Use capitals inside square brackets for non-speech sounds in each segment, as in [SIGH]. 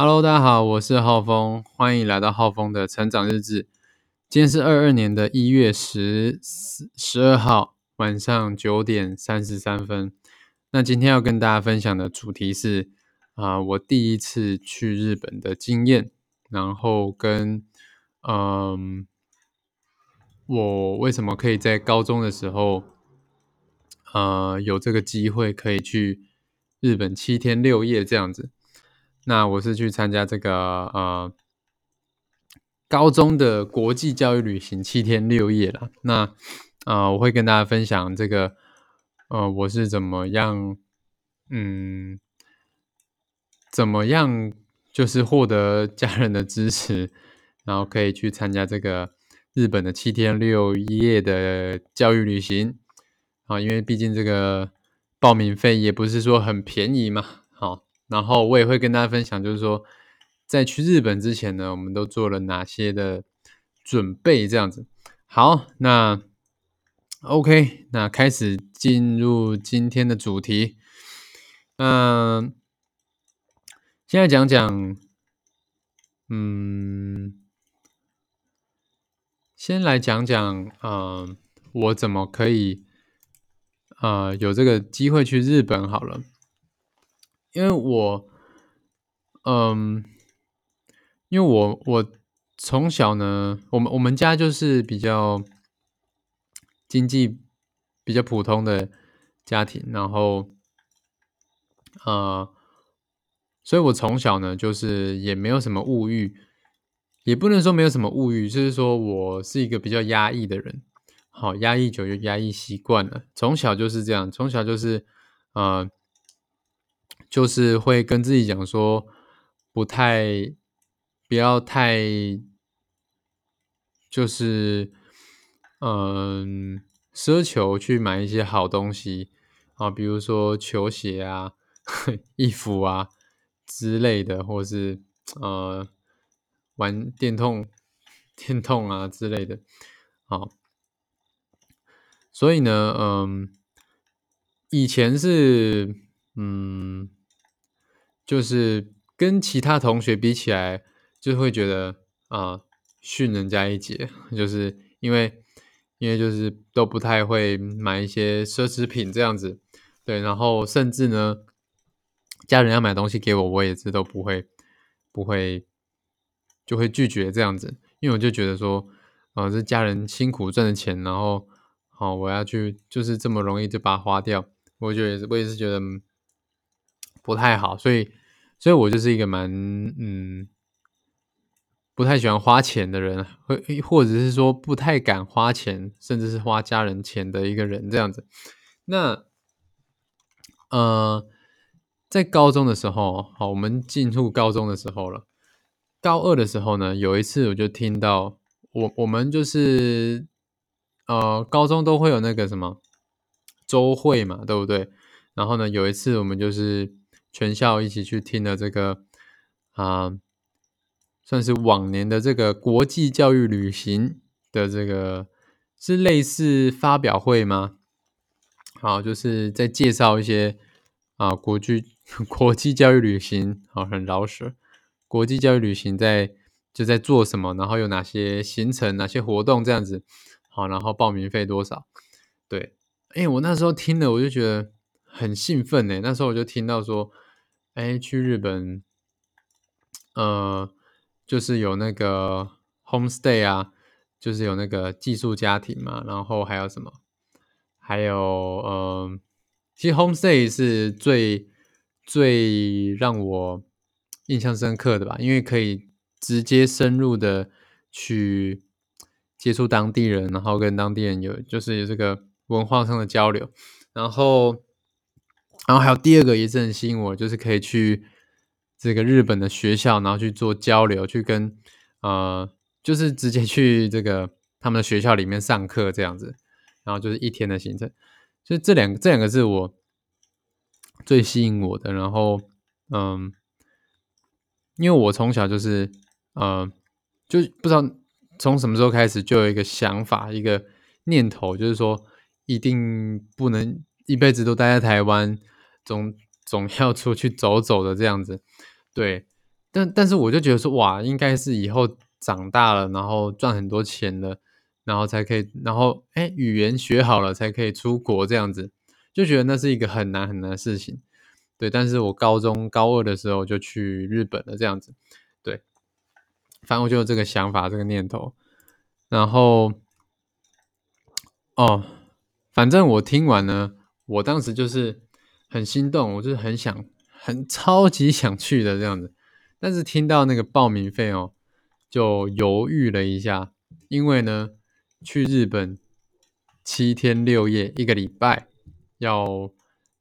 Hello，大家好，我是浩峰，欢迎来到浩峰的成长日志。今天是二二年的一月十十二号晚上九点三十三分。那今天要跟大家分享的主题是啊，我第一次去日本的经验，然后跟嗯，我为什么可以在高中的时候，呃，有这个机会可以去日本七天六夜这样子。那我是去参加这个呃高中的国际教育旅行七天六夜了。那啊，我会跟大家分享这个呃我是怎么样嗯怎么样就是获得家人的支持，然后可以去参加这个日本的七天六夜的教育旅行啊，因为毕竟这个报名费也不是说很便宜嘛，然后我也会跟大家分享，就是说，在去日本之前呢，我们都做了哪些的准备，这样子。好，那 OK，那开始进入今天的主题。嗯，现在讲讲，嗯，先来讲讲，嗯，我怎么可以，呃，有这个机会去日本好了。因为我，嗯，因为我我从小呢，我们我们家就是比较经济比较普通的家庭，然后，呃，所以我从小呢，就是也没有什么物欲，也不能说没有什么物欲，就是说我是一个比较压抑的人，好，压抑久就压抑习惯了，从小就是这样，从小就是，呃。就是会跟自己讲说，不太，不要太，就是，嗯，奢求去买一些好东西啊，比如说球鞋啊、[LAUGHS] 衣服啊之类的，或是呃，玩电动、电动啊之类的，好。所以呢，嗯，以前是，嗯。就是跟其他同学比起来，就会觉得啊逊人家一截，[LAUGHS] 就是因为因为就是都不太会买一些奢侈品这样子，对，然后甚至呢，家人要买东西给我，我也是都不会不会就会拒绝这样子，因为我就觉得说，啊这家人辛苦赚的钱，然后好我要去就是这么容易就把它花掉，我觉得我也是觉得不太好，所以。所以我就是一个蛮嗯不太喜欢花钱的人，会或者是说不太敢花钱，甚至是花家人钱的一个人这样子。那呃，在高中的时候，好，我们进入高中的时候了。高二的时候呢，有一次我就听到我我们就是呃高中都会有那个什么周会嘛，对不对？然后呢，有一次我们就是。全校一起去听了这个啊，算是往年的这个国际教育旅行的这个是类似发表会吗？好，就是在介绍一些啊国际 [LAUGHS] 国际教育旅行，好很饶舌。国际教育旅行在就在做什么，然后有哪些行程、哪些活动这样子。好，然后报名费多少？对，哎，我那时候听了，我就觉得。很兴奋呢，那时候我就听到说，哎，去日本，呃，就是有那个 homestay 啊，就是有那个寄宿家庭嘛，然后还有什么，还有，呃，其实 homestay 是最最让我印象深刻的吧，因为可以直接深入的去接触当地人，然后跟当地人有就是有这个文化上的交流，然后。然后还有第二个也是很吸引我，就是可以去这个日本的学校，然后去做交流，去跟呃，就是直接去这个他们的学校里面上课这样子，然后就是一天的行程，所以这两个这两个是我最吸引我的。然后嗯，因为我从小就是呃，就不知道从什么时候开始就有一个想法，一个念头，就是说一定不能一辈子都待在台湾。总总要出去走走的这样子，对。但但是我就觉得说，哇，应该是以后长大了，然后赚很多钱了，然后才可以，然后哎，语言学好了才可以出国这样子，就觉得那是一个很难很难的事情。对，但是我高中高二的时候就去日本了，这样子。对，反正我就有这个想法，这个念头。然后，哦，反正我听完呢，我当时就是很心动，我就是很想，很超级想去的这样子。但是听到那个报名费哦，就犹豫了一下，因为呢，去日本七天六夜一个礼拜要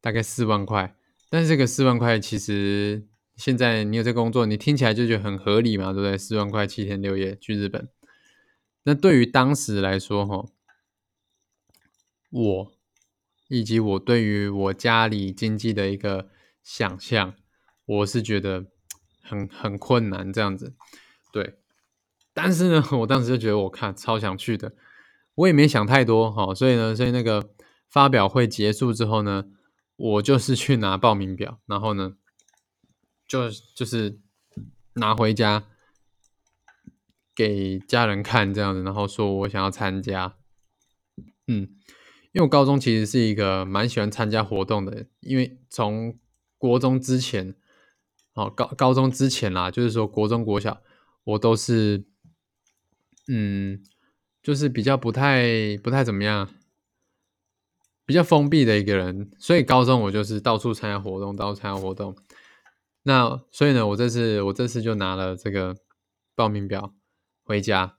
大概四万块。但是这个四万块，其实现在你有这工作，你听起来就觉得很合理嘛，对不对？四万块七天六夜去日本，那对于当时来说，哈，我以及我对于我家里经济的一个想象，我是觉得很很困难这样子，对。但是呢，[LAUGHS] 我当时就觉得我看超想去的，我也没想太多，哈，所以呢，所以那个发表会结束之后呢。我就是去拿报名表，然后呢，就就是拿回家给家人看这样子，然后说我想要参加。嗯，因为我高中其实是一个蛮喜欢参加活动的，因为从国中之前，哦高高中之前啦，就是说国中国小我都是，嗯，就是比较不太不太怎么样。比较封闭的一个人，所以高中我就是到处参加活动，到处参加活动。那所以呢，我这次我这次就拿了这个报名表回家，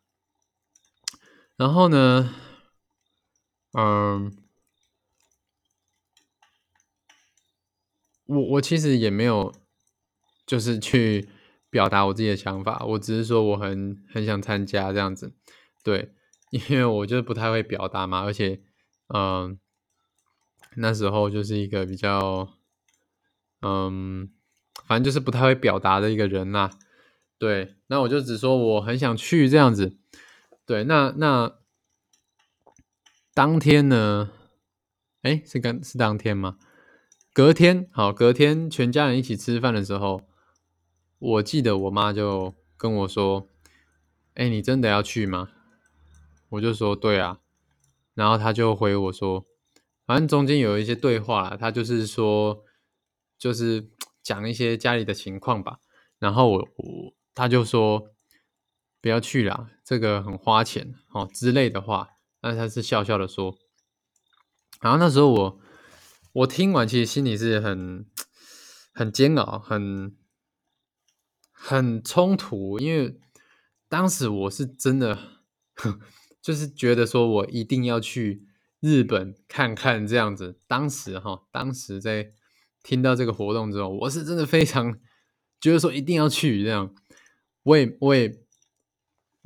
然后呢，嗯，我我其实也没有就是去 [LAUGHS] 表达我自己的想法，我只是说我很很想参加这样子，对，因为我就不太会表达嘛，而且，嗯。那时候就是一个比较，嗯，反正就是不太会表达的一个人呐。对，那我就只说我很想去这样子。对，那那当天呢？哎，是刚是当天吗？隔天，好，隔天全家人一起吃饭的时候，我记得我妈就跟我说：“哎，你真的要去吗？”我就说：“对啊。”然后他就回我说。反正中间有一些对话，他就是说，就是讲一些家里的情况吧。然后我我他就说不要去了，这个很花钱哦之类的话。但他是笑笑的说。然后那时候我我听完，其实心里是很很煎熬，很很冲突，因为当时我是真的 [LAUGHS] 就是觉得说我一定要去。日本看看这样子，当时哈，当时在听到这个活动之后，我是真的非常 [LAUGHS] 觉得说一定要去这样。我也我也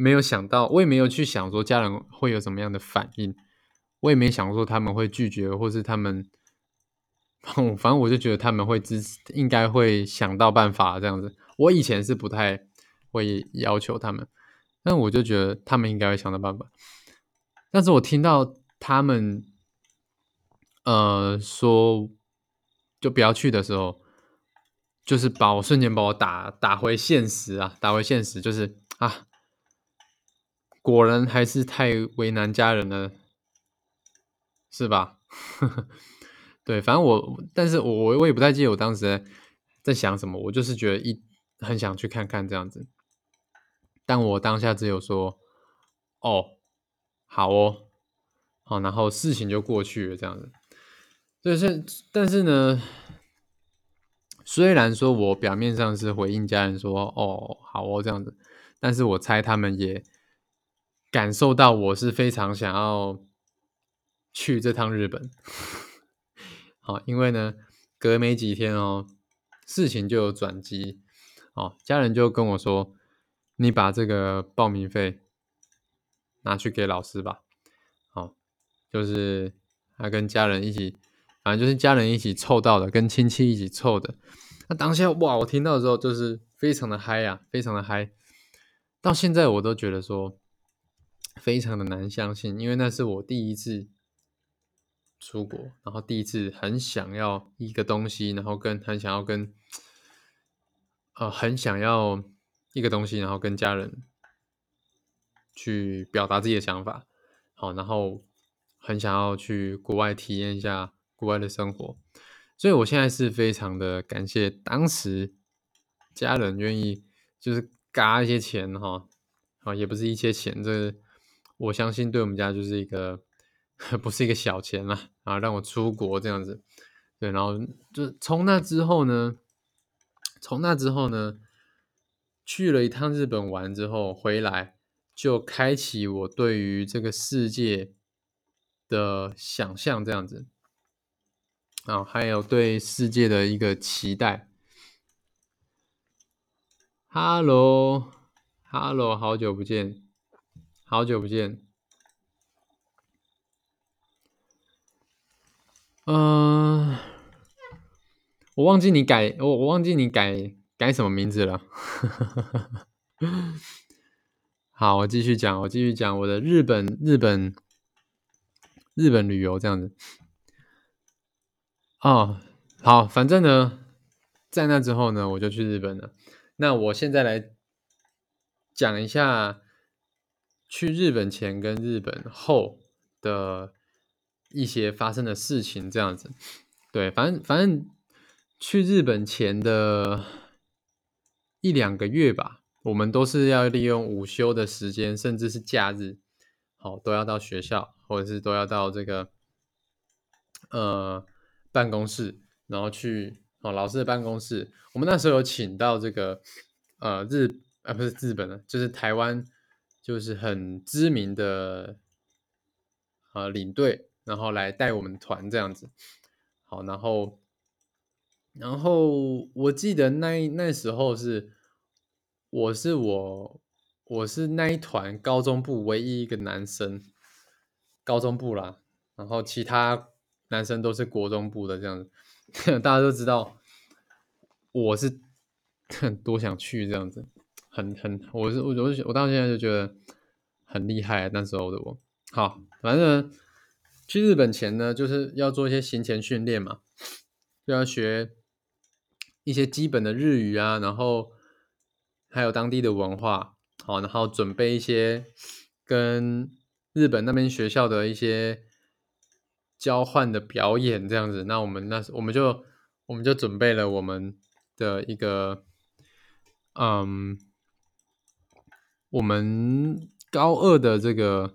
没有想到，我也没有去想说家人会有什么样的反应，我也没想说他们会拒绝，或是他们，[LAUGHS] 反正我就觉得他们会支持，应该会想到办法这样子。我以前是不太会要求他们，但我就觉得他们应该会想到办法。但是我听到。他们呃说就不要去的时候，就是把我瞬间把我打打回现实啊，打回现实，就是啊，果然还是太为难家人了，是吧？[LAUGHS] 对，反正我，但是我我也不太记得我当时在想什么，我就是觉得一很想去看看这样子，但我当下只有说，哦，好哦。哦，然后事情就过去了，这样子。就是，但是呢，虽然说我表面上是回应家人说“哦，好哦”这样子，但是我猜他们也感受到我是非常想要去这趟日本。好，因为呢，隔没几天哦，事情就有转机。哦，家人就跟我说：“你把这个报名费拿去给老师吧。”哦就是他跟家人一起，反正就是家人一起凑到的，跟亲戚一起凑的。那当下哇，我听到的时候就是非常的嗨呀，非常的嗨。到现在我都觉得说非常的难相信，因为那是我第一次出国，然后第一次很想要一个东西，然后跟很想要跟呃很想要一个东西，然后跟家人去表达自己的想法，好，然后很想要去国外体验一下国外的生活，所以我现在是非常的感谢当时家人愿意就是嘎一些钱哈，啊，也不是一些钱，这我相信对我们家就是一个 [LAUGHS] 不是一个小钱啦，啊，让我出国这样子，对，然后就从那之后呢，从那之后呢，去了一趟日本玩之后回来。就开启我对于这个世界的想象，这样子啊，还有对世界的一个期待。Hello，Hello，好久不见，好久不见。嗯，我忘记你改，我我忘记你改改什么名字了。[LAUGHS] 好，我继续讲，我继续讲我的日本日本日本旅游这样子。哦，好，反正呢，在那之后呢，我就去日本了。那我现在来讲一下去日本前跟日本后的一些发生的事情，这样子。对，反正反正去日本前的一两个月吧。我们都是要利用午休的时间，甚至是假日，好都要到学校，或者是都要到这个呃办公室，然后去哦老师的办公室。我们那时候有请到这个呃日啊不是日本的，就是台湾，就是很知名的呃领队，然后来带我们团这样子。好，然后然后我记得那那时候是。我是我，我是那一团高中部唯一一个男生，高中部啦，然后其他男生都是国中部的这样子，[LAUGHS] 大家都知道我是 [LAUGHS] 多想去这样子，很很，我是我我我到现在就觉得很厉害，那时候的我，好，反正去日本前呢，就是要做一些行前训练嘛，就要学一些基本的日语啊，然后。还有当地的文化，好，然后准备一些跟日本那边学校的一些交换的表演，这样子。那我们那我们就我们就准备了我们的一个，嗯，我们高二的这个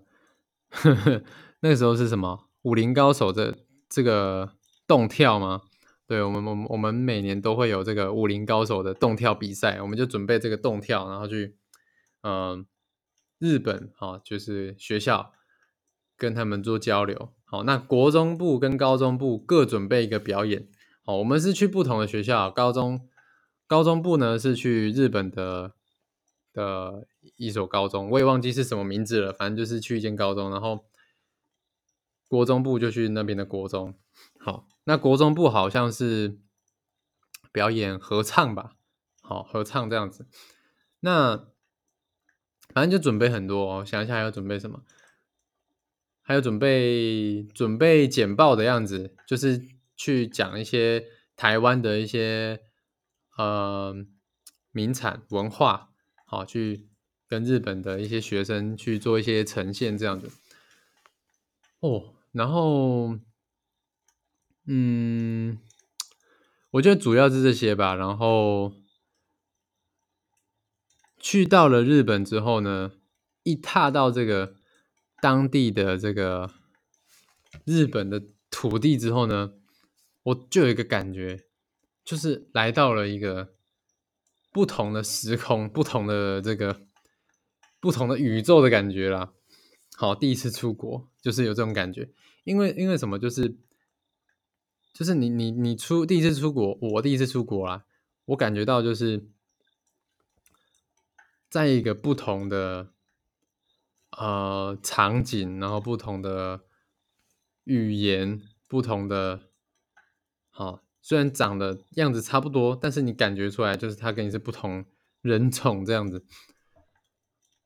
呵呵，[LAUGHS] 那时候是什么？武林高手的这个动跳吗？对我们，我们我们每年都会有这个武林高手的动跳比赛，我们就准备这个动跳，然后去，嗯，日本哈，就是学校跟他们做交流。好，那国中部跟高中部各准备一个表演。好，我们是去不同的学校，高中高中部呢是去日本的的一所高中，我也忘记是什么名字了，反正就是去一间高中，然后国中部就去那边的国中。好，那国中部好像是表演合唱吧？好，合唱这样子。那反正就准备很多哦，想一下还要准备什么？还有准备准备简报的样子，就是去讲一些台湾的一些呃名产文化，好，去跟日本的一些学生去做一些呈现这样子。哦，然后。嗯，我觉得主要是这些吧。然后去到了日本之后呢，一踏到这个当地的这个日本的土地之后呢，我就有一个感觉，就是来到了一个不同的时空、不同的这个不同的宇宙的感觉啦。好，第一次出国就是有这种感觉，因为因为什么？就是。就是你你你出第一次出国，我第一次出国啦，我感觉到就是在一个不同的呃场景，然后不同的语言，不同的，好，虽然长得样子差不多，但是你感觉出来就是他跟你是不同人种这样子，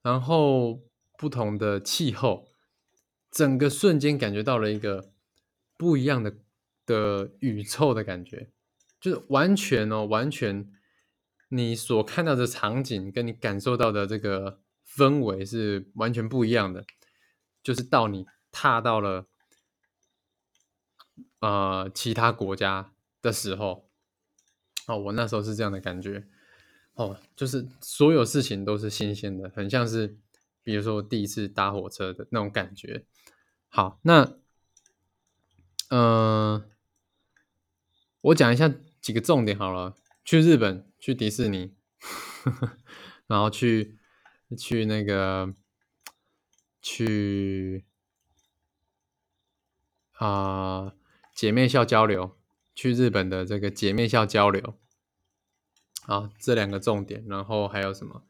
然后不同的气候，整个瞬间感觉到了一个不一样的。的宇宙的感觉，就是完全哦，完全你所看到的场景跟你感受到的这个氛围是完全不一样的。就是到你踏到了呃其他国家的时候，哦，我那时候是这样的感觉，哦，就是所有事情都是新鲜的，很像是比如说第一次搭火车的那种感觉。好，那嗯，我讲一下几个重点好了。去日本，去迪士尼，呵 [LAUGHS] 呵然后去去那个去啊姐妹校交流，去日本的这个姐妹校交流，好，这两个重点，然后还有什么？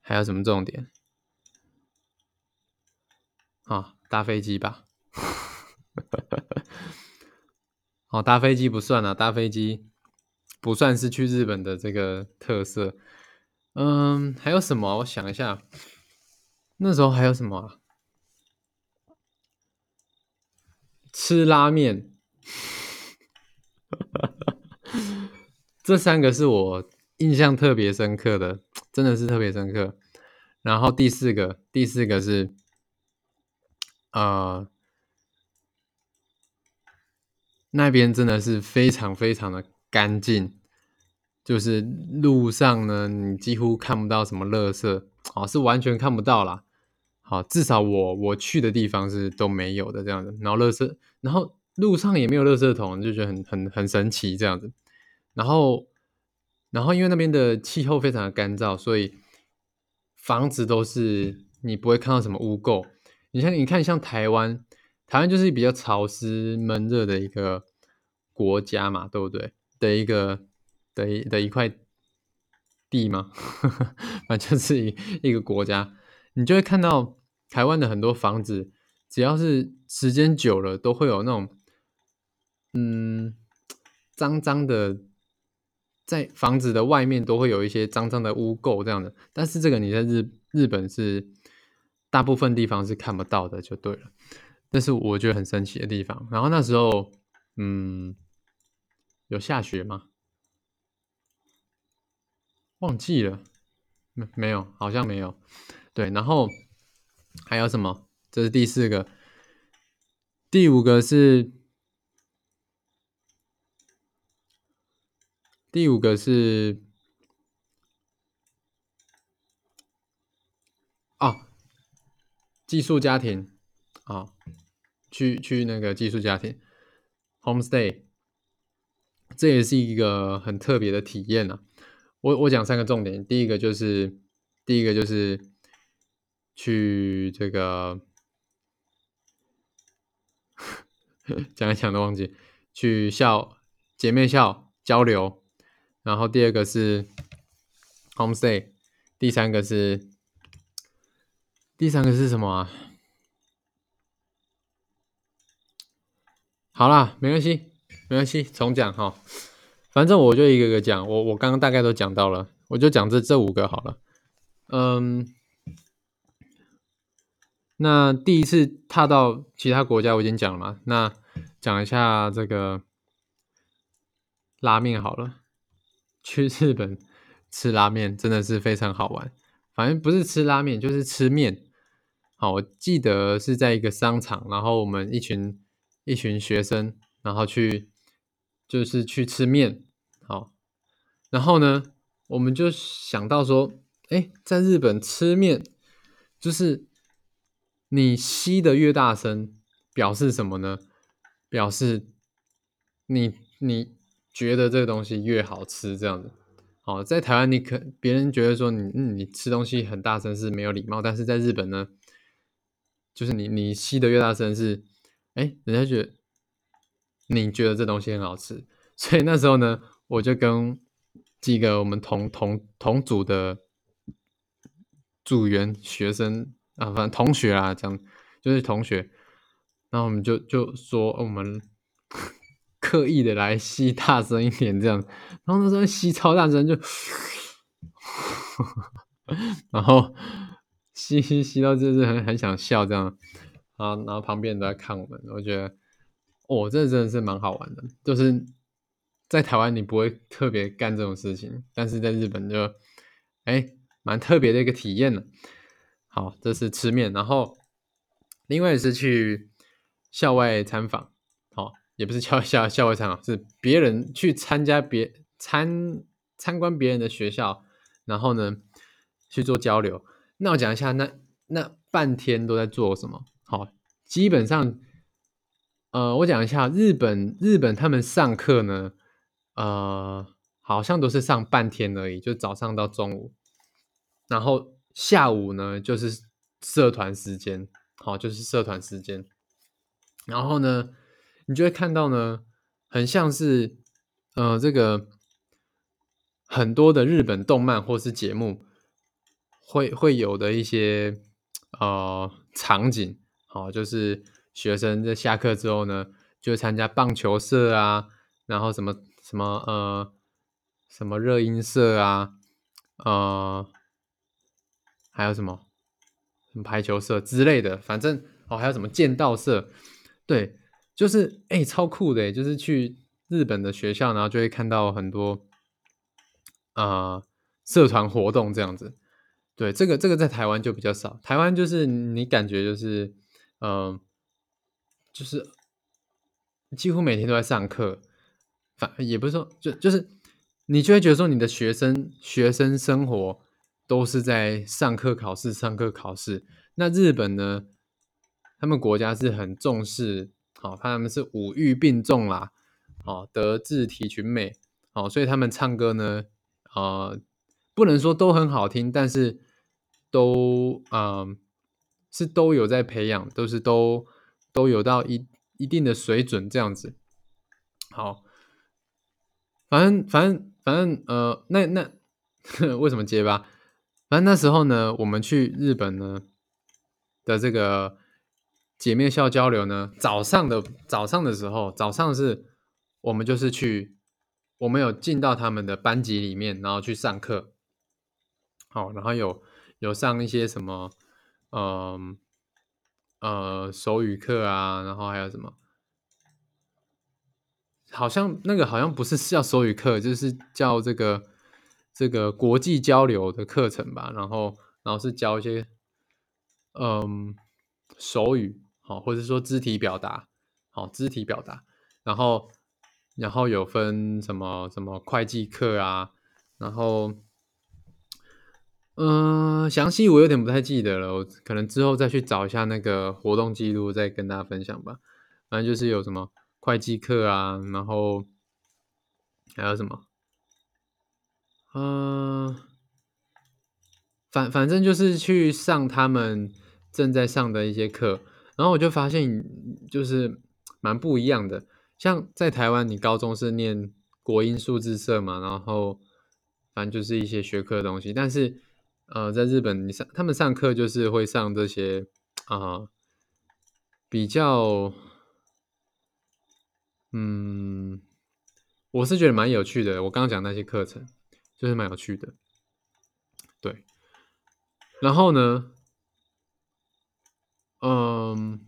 还有什么重点？啊，搭飞机吧。哦，搭飞机不算啊，搭飞机。不算是去日本的这个特色，嗯，还有什么？我想一下，那时候还有什么？吃拉面，这三个是我印象特别深刻的，真的是特别深刻。然后第四个，第四个是，呃，那边真的是非常非常的。干净，就是路上呢，你几乎看不到什么垃圾，哦，是完全看不到啦。好，至少我我去的地方是都没有的这样子。然后垃圾，然后路上也没有垃圾桶，就觉得很很很神奇这样子。然后，然后因为那边的气候非常的干燥，所以房子都是你不会看到什么污垢。你像你看，像台湾，台湾就是比较潮湿闷热的一个国家嘛，对不对？的一个的一的一块地吗？[LAUGHS] 反正是一一个国家，你就会看到台湾的很多房子，只要是时间久了，都会有那种嗯脏脏的，在房子的外面都会有一些脏脏的污垢这样的。但是这个你在日日本是大部分地方是看不到的，就对了。这是我觉得很神奇的地方。然后那时候，嗯。有下雪吗？忘记了，没没有，好像没有。对，然后还有什么？这是第四个，第五个是第五个是哦，寄宿家庭啊，去去那个寄宿家庭，homestay。这也是一个很特别的体验呐。我我讲三个重点，第一个就是第一个就是去这个 [LAUGHS] 讲一讲都忘记去校姐妹校交流，然后第二个是 homestay，第三个是第三个是什么啊？好啦，没关系。没关系，重讲哈，反正我就一个个讲，我我刚刚大概都讲到了，我就讲这这五个好了。嗯，那第一次踏到其他国家我已经讲了嘛，那讲一下这个拉面好了。去日本吃拉面真的是非常好玩，反正不是吃拉面就是吃面。好，我记得是在一个商场，然后我们一群一群学生，然后去。就是去吃面，好，然后呢，我们就想到说，哎，在日本吃面，就是你吸的越大声，表示什么呢？表示你你觉得这个东西越好吃，这样子。好，在台湾你可别人觉得说你嗯你吃东西很大声是没有礼貌，但是在日本呢，就是你你吸的越大声是，哎，人家觉得。你觉得这东西很好吃，所以那时候呢，我就跟几个我们同同同组的组员学生啊，反正同学啊，这样就是同学，然后我们就就说我们刻意的来吸大声一点，这样，然后那时候吸超大声，就，[LAUGHS] 然后吸吸吸到就是很很想笑这样，啊，然后旁边人都在看我们，我觉得。哦，这真的是蛮好玩的，就是在台湾你不会特别干这种事情，但是在日本就哎蛮特别的一个体验呢。好，这是吃面，然后另外是去校外参访，也不是校 [LAUGHS] 校校外场，是别人去参加别参参观别人的学校，然后呢去做交流。那我讲一下，那那半天都在做什么？好，基本上，呃，我讲一下日本日本他们上课呢，呃，好像都是上半天而已，就早上到中午，然后。下午呢，就是社团时间，好，就是社团时间。然后呢，你就会看到呢，很像是，呃，这个很多的日本动漫或是节目会会有的一些呃场景，好，就是学生在下课之后呢，就参加棒球社啊，然后什么什么呃什么热音社啊，呃。还有什么排球社之类的，反正哦，还有什么剑道社，对，就是哎，超酷的，就是去日本的学校，然后就会看到很多啊社团活动这样子。对，这个这个在台湾就比较少，台湾就是你感觉就是嗯，就是几乎每天都在上课，反也不是说就就是你就会觉得说你的学生学生生活。都是在上课考试，上课考试。那日本呢？他们国家是很重视，好，他们是五育并重啦，好，德智体群美，好，所以他们唱歌呢，呃，不能说都很好听，但是都，嗯，是都有在培养，都是都都有到一一定的水准这样子。好，反正反正反正，呃，那那 [LAUGHS] 为什么结巴？反正那时候呢，我们去日本呢的这个姐妹校交流呢，早上的早上的时候，早上是我们就是去，我们有进到他们的班级里面，然后去上课，好，然后有有上一些什么，嗯呃手语课啊，然后还有什么，好像那个好像不是叫手语课，就是叫这个。这个国际交流的课程吧，然后，然后是教一些，嗯，手语，好，或者说肢体表达，好，肢体表达，然后，然后有分什么什么会计课啊，然后，嗯，详细我有点不太记得了，我可能之后再去找一下那个活动记录，再跟大家分享吧。反正就是有什么会计课啊，然后还有什么。嗯，反反正就是去上他们正在上的一些课，然后我就发现就是蛮不一样的。像在台湾，你高中是念国音数字社嘛，然后反正就是一些学科的东西。但是呃，在日本，你上他们上课就是会上这些啊，比较嗯，我是觉得蛮有趣的。我刚刚讲那些课程。就是蛮有趣的，对。然后呢，嗯，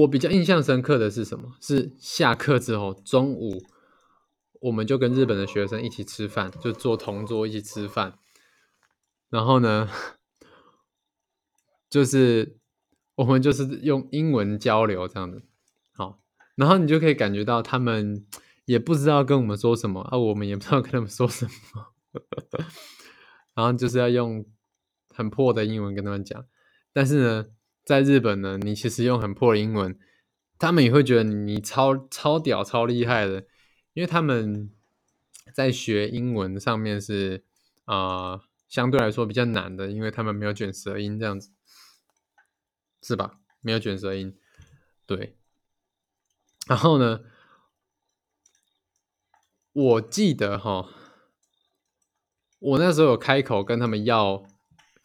我比较印象深刻的是什么？是下课之后，中午我们就跟日本的学生一起吃饭，就坐同桌一起吃饭。然后呢，就是我们就是用英文交流这样子，好。然后你就可以感觉到他们。也不知道跟我们说什么啊，我们也不知道跟他们说什么，[LAUGHS] 然后就是要用很破的英文跟他们讲。但是呢，在日本呢，你其实用很破的英文，他们也会觉得你超超屌、超厉害的，因为他们在学英文上面是啊相对来说比较难的，因为他们没有卷舌音这样子，是吧？没有卷舌音，对。然后呢？我记得哈，我那时候有开口跟他们要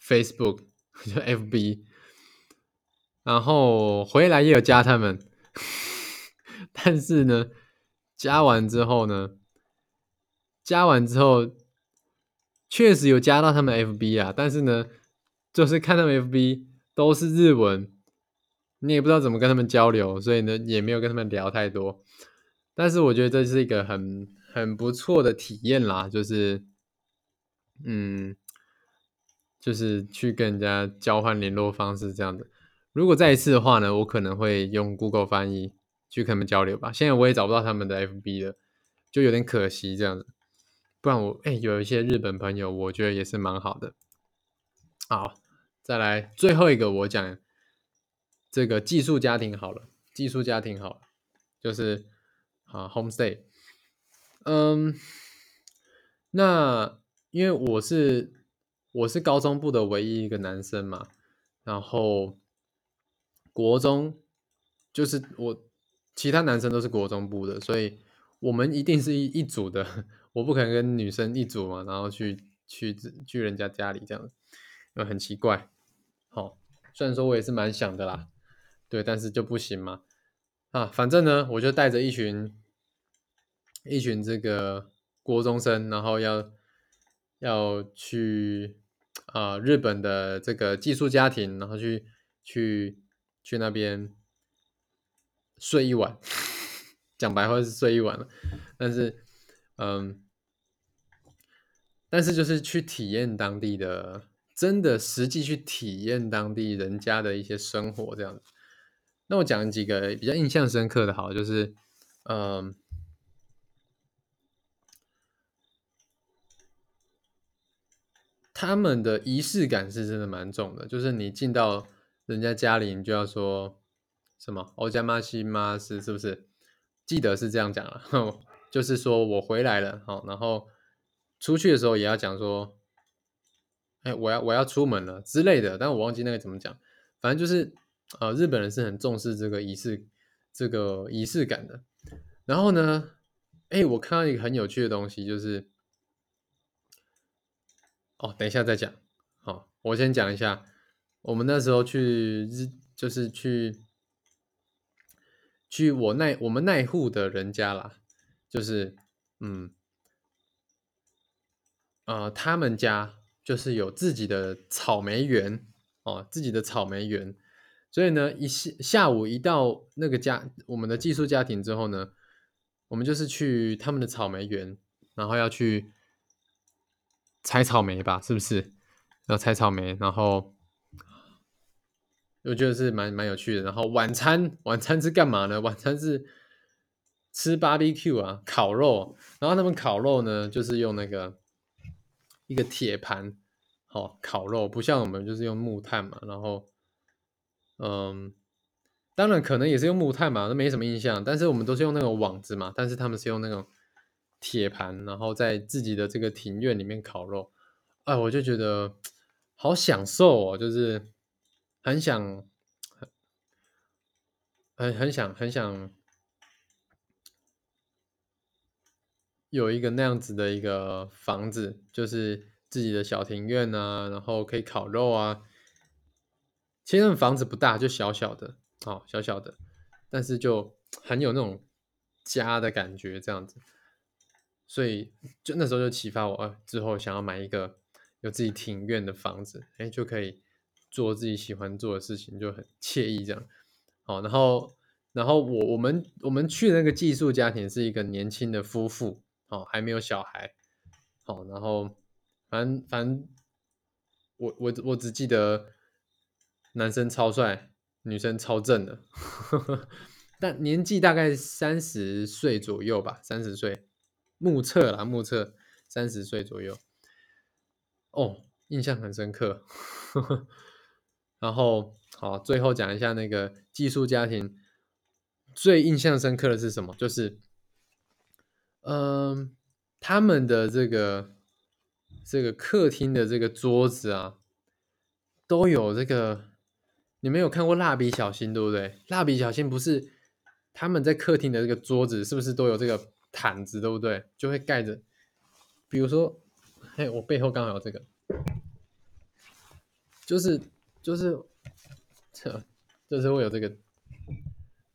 Facebook 就 FB，然后回来也有加他们，[LAUGHS] 但是呢，加完之后呢，加完之后确实有加到他们 FB 啊，但是呢，就是看他们 FB 都是日文，你也不知道怎么跟他们交流，所以呢，也没有跟他们聊太多。但是我觉得这是一个很很不错的体验啦，就是嗯，就是去跟人家交换联络方式这样的。如果再一次的话呢，我可能会用 Google 翻译去跟他们交流吧。现在我也找不到他们的 FB 了，就有点可惜这样子。不然我哎，有一些日本朋友，我觉得也是蛮好的。好，再来最后一个，我讲这个寄宿家庭好了，寄宿家庭好了，就是啊 homestay。嗯，那因为我是我是高中部的唯一一个男生嘛，然后。国中就是我，其他男生都是国中部的，所以我们一定是一一组的。[LAUGHS] 我不可能跟女生一组嘛，然后去去去人家家里这样，又很奇怪。好，虽然说我也是蛮想的啦，对，但是就不行嘛。啊，反正呢，我就带着一群一群这个国中生，然后要要去啊日本的这个寄宿家庭，然后去去。去那边睡一晚，讲白话是睡一晚了，但是，嗯，但是就是去体验当地的，真的实际去体验当地人家的一些生活这样子。那我讲几个比较印象深刻的，好，就是，嗯，他们的仪式感是真的蛮重的，就是你进到。人家家里你就要说什么欧加妈西妈是是不是？记得是这样讲了，[LAUGHS] 就是说我回来了，好，然后出去的时候也要讲说，哎，我要我要出门了之类的，但我忘记那个怎么讲，反正就是呃，日本人是很重视这个仪式这个仪式感的。然后呢，哎，我看到一个很有趣的东西，就是哦，等一下再讲，好，我先讲一下。我们那时候去日，就是去去我那我们那户的人家啦，就是嗯，呃，他们家就是有自己的草莓园哦，自己的草莓园，所以呢，一下下午一到那个家，我们的寄宿家庭之后呢，我们就是去他们的草莓园，然后要去采草莓吧，是不是？要采草莓，然后。我觉得是蛮蛮有趣的。然后晚餐，晚餐是干嘛呢？晚餐是吃 barbecue 啊，烤肉。然后他们烤肉呢，就是用那个一个铁盘，好烤肉，不像我们就是用木炭嘛。然后，嗯，当然可能也是用木炭嘛，那没什么印象。但是我们都是用那种网子嘛，但是他们是用那种铁盘，然后在自己的这个庭院里面烤肉。哎，我就觉得好享受哦，就是。很想，很很想很想有一个那样子的一个房子，就是自己的小庭院啊，然后可以烤肉啊。其实那房子不大，就小小的，哦，小小的，但是就很有那种家的感觉，这样子。所以就那时候就启发我，啊之后想要买一个有自己庭院的房子，哎，就可以。做自己喜欢做的事情就很惬意，这样好。然后，然后我我们我们去那个寄宿家庭是一个年轻的夫妇，哦，还没有小孩，好。然后，反正反正我我我只记得男生超帅，女生超正的，[LAUGHS] 但年纪大概三十岁左右吧，三十岁，目测啦，目测三十岁左右。哦，印象很深刻。[LAUGHS] 然后，好，最后讲一下那个寄宿家庭最印象深刻的是什么？就是，嗯，他们的这个这个客厅的这个桌子啊，都有这个。你没有看过蜡笔小新，对不对？蜡笔小新不是他们在客厅的这个桌子，是不是都有这个毯子，对不对？就会盖着。比如说，嘿，我背后刚好有这个，就是。就是这，就是会有这个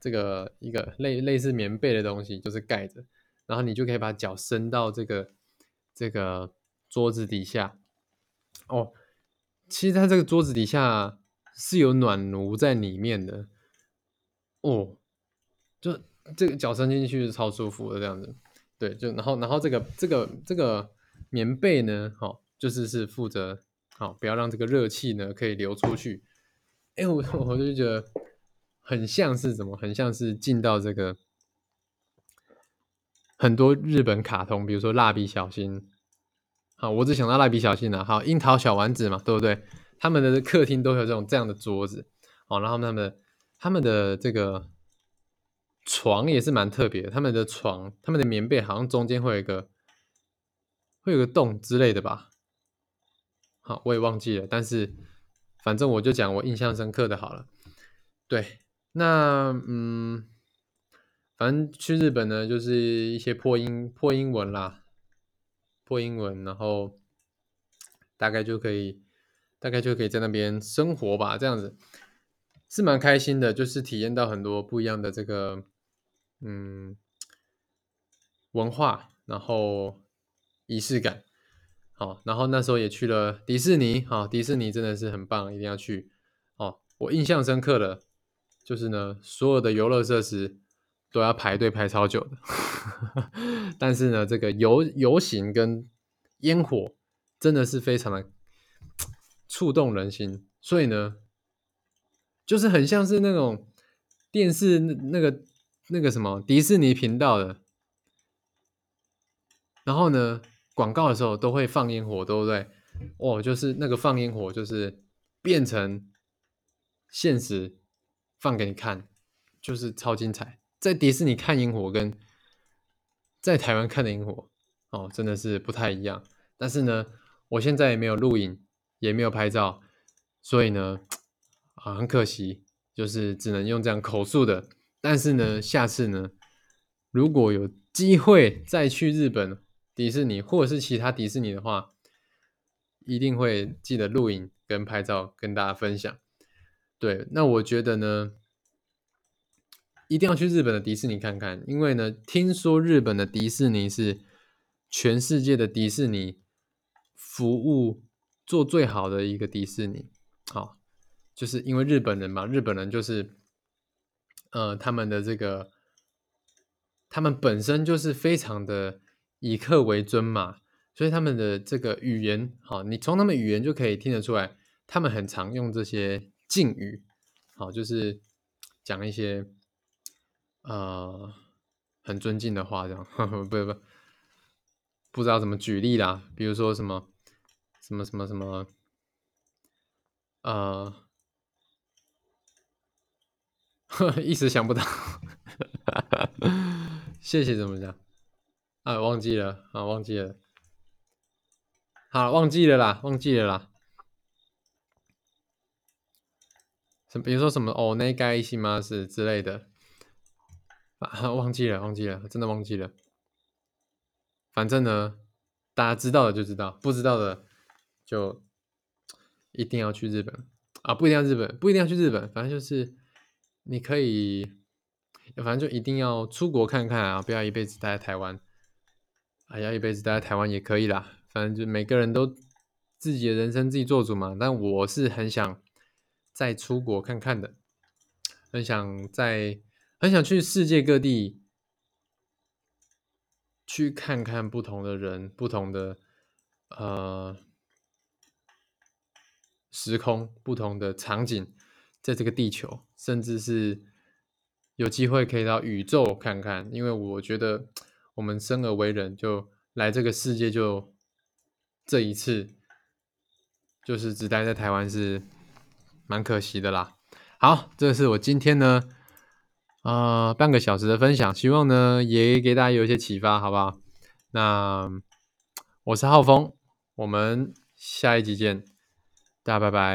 这个一个类类似棉被的东西，就是盖着，然后你就可以把脚伸到这个这个桌子底下。哦，其实它这个桌子底下是有暖炉在里面的。哦，就这个脚伸进去是超舒服的这样子。对，就然后然后这个这个这个棉被呢，好，就是是负责好不要让这个热气呢可以流出去。哎，我 [LAUGHS] 我就觉得很像是什么，很像是进到这个很多日本卡通，比如说蜡笔小新。好，我只想到蜡笔小新了。好，樱桃小丸子嘛，对不对？他们的客厅都有这种这样的桌子。哦，然后他们他们的这个。床也是蛮特别，他们的床，他们的棉被好像中间会有一个，会有个洞之类的吧。好，我也忘记了，但是反正我就讲我印象深刻的好了。对，那嗯，反正去日本呢，就是一些破英破英文啦，破英文，然后大概就可以，大概就可以在那边生活吧，这样子是蛮开心的，就是体验到很多不一样的这个。嗯，文化，然后仪式感，好，然后那时候也去了迪士尼，好，迪士尼真的是很棒，一定要去哦。我印象深刻的，就是呢，所有的游乐设施都要排队排超久的，[LAUGHS] 但是呢，这个游游行跟烟火真的是非常的触动人心，所以呢，就是很像是那种电视那个。那个什么迪士尼频道的，然后呢，广告的时候都会放烟火，对不对？哦，就是那个放烟火，就是变成现实放给你看，就是超精彩。在迪士尼看烟火跟在台湾看的烟火，哦，真的是不太一样。但是呢，我现在也没有录影，也没有拍照，所以呢，啊，很可惜，就是只能用这样口述的。但是呢，下次呢，如果有机会再去日本迪士尼或者是其他迪士尼的话，一定会记得录影跟拍照跟大家分享。对，那我觉得呢，一定要去日本的迪士尼看看，因为呢，听说日本的迪士尼是全世界的迪士尼服务做最好的一个迪士尼。好，就是因为日本人嘛，日本人就是。呃，他们的这个，他们本身就是非常的以客为尊嘛，所以他们的这个语言，好，你从他们语言就可以听得出来，他们很常用这些敬语，好，就是讲一些呃很尊敬的话，这样，不不不，不知道怎么举例啦，比如说什么什么什么什么，呃。[LAUGHS] 一时想不到，[LAUGHS] 谢谢怎么讲？啊，忘记了啊，忘记了，好，忘记了啦，忘记了啦。什比如说什么哦，那该西吗？是之类的啊，忘记了，忘记了，真的忘记了。反正呢，大家知道的就知道，不知道的就一定要去日本啊！不一定要日本，不一定要去日本，反正就是。你可以，反正就一定要出国看看啊！不要一辈子待在台湾，哎呀一辈子待在台湾也可以啦。反正就每个人都自己的人生自己做主嘛。但我是很想再出国看看的，很想在，很想去世界各地去看看不同的人、不同的呃时空、不同的场景。在这个地球，甚至是有机会可以到宇宙看看，因为我觉得我们生而为人，就来这个世界就这一次，就是只待在台湾是蛮可惜的啦。好，这是我今天呢，呃，半个小时的分享，希望呢也给大家有一些启发，好不好？那我是浩峰，我们下一集见，大家拜拜。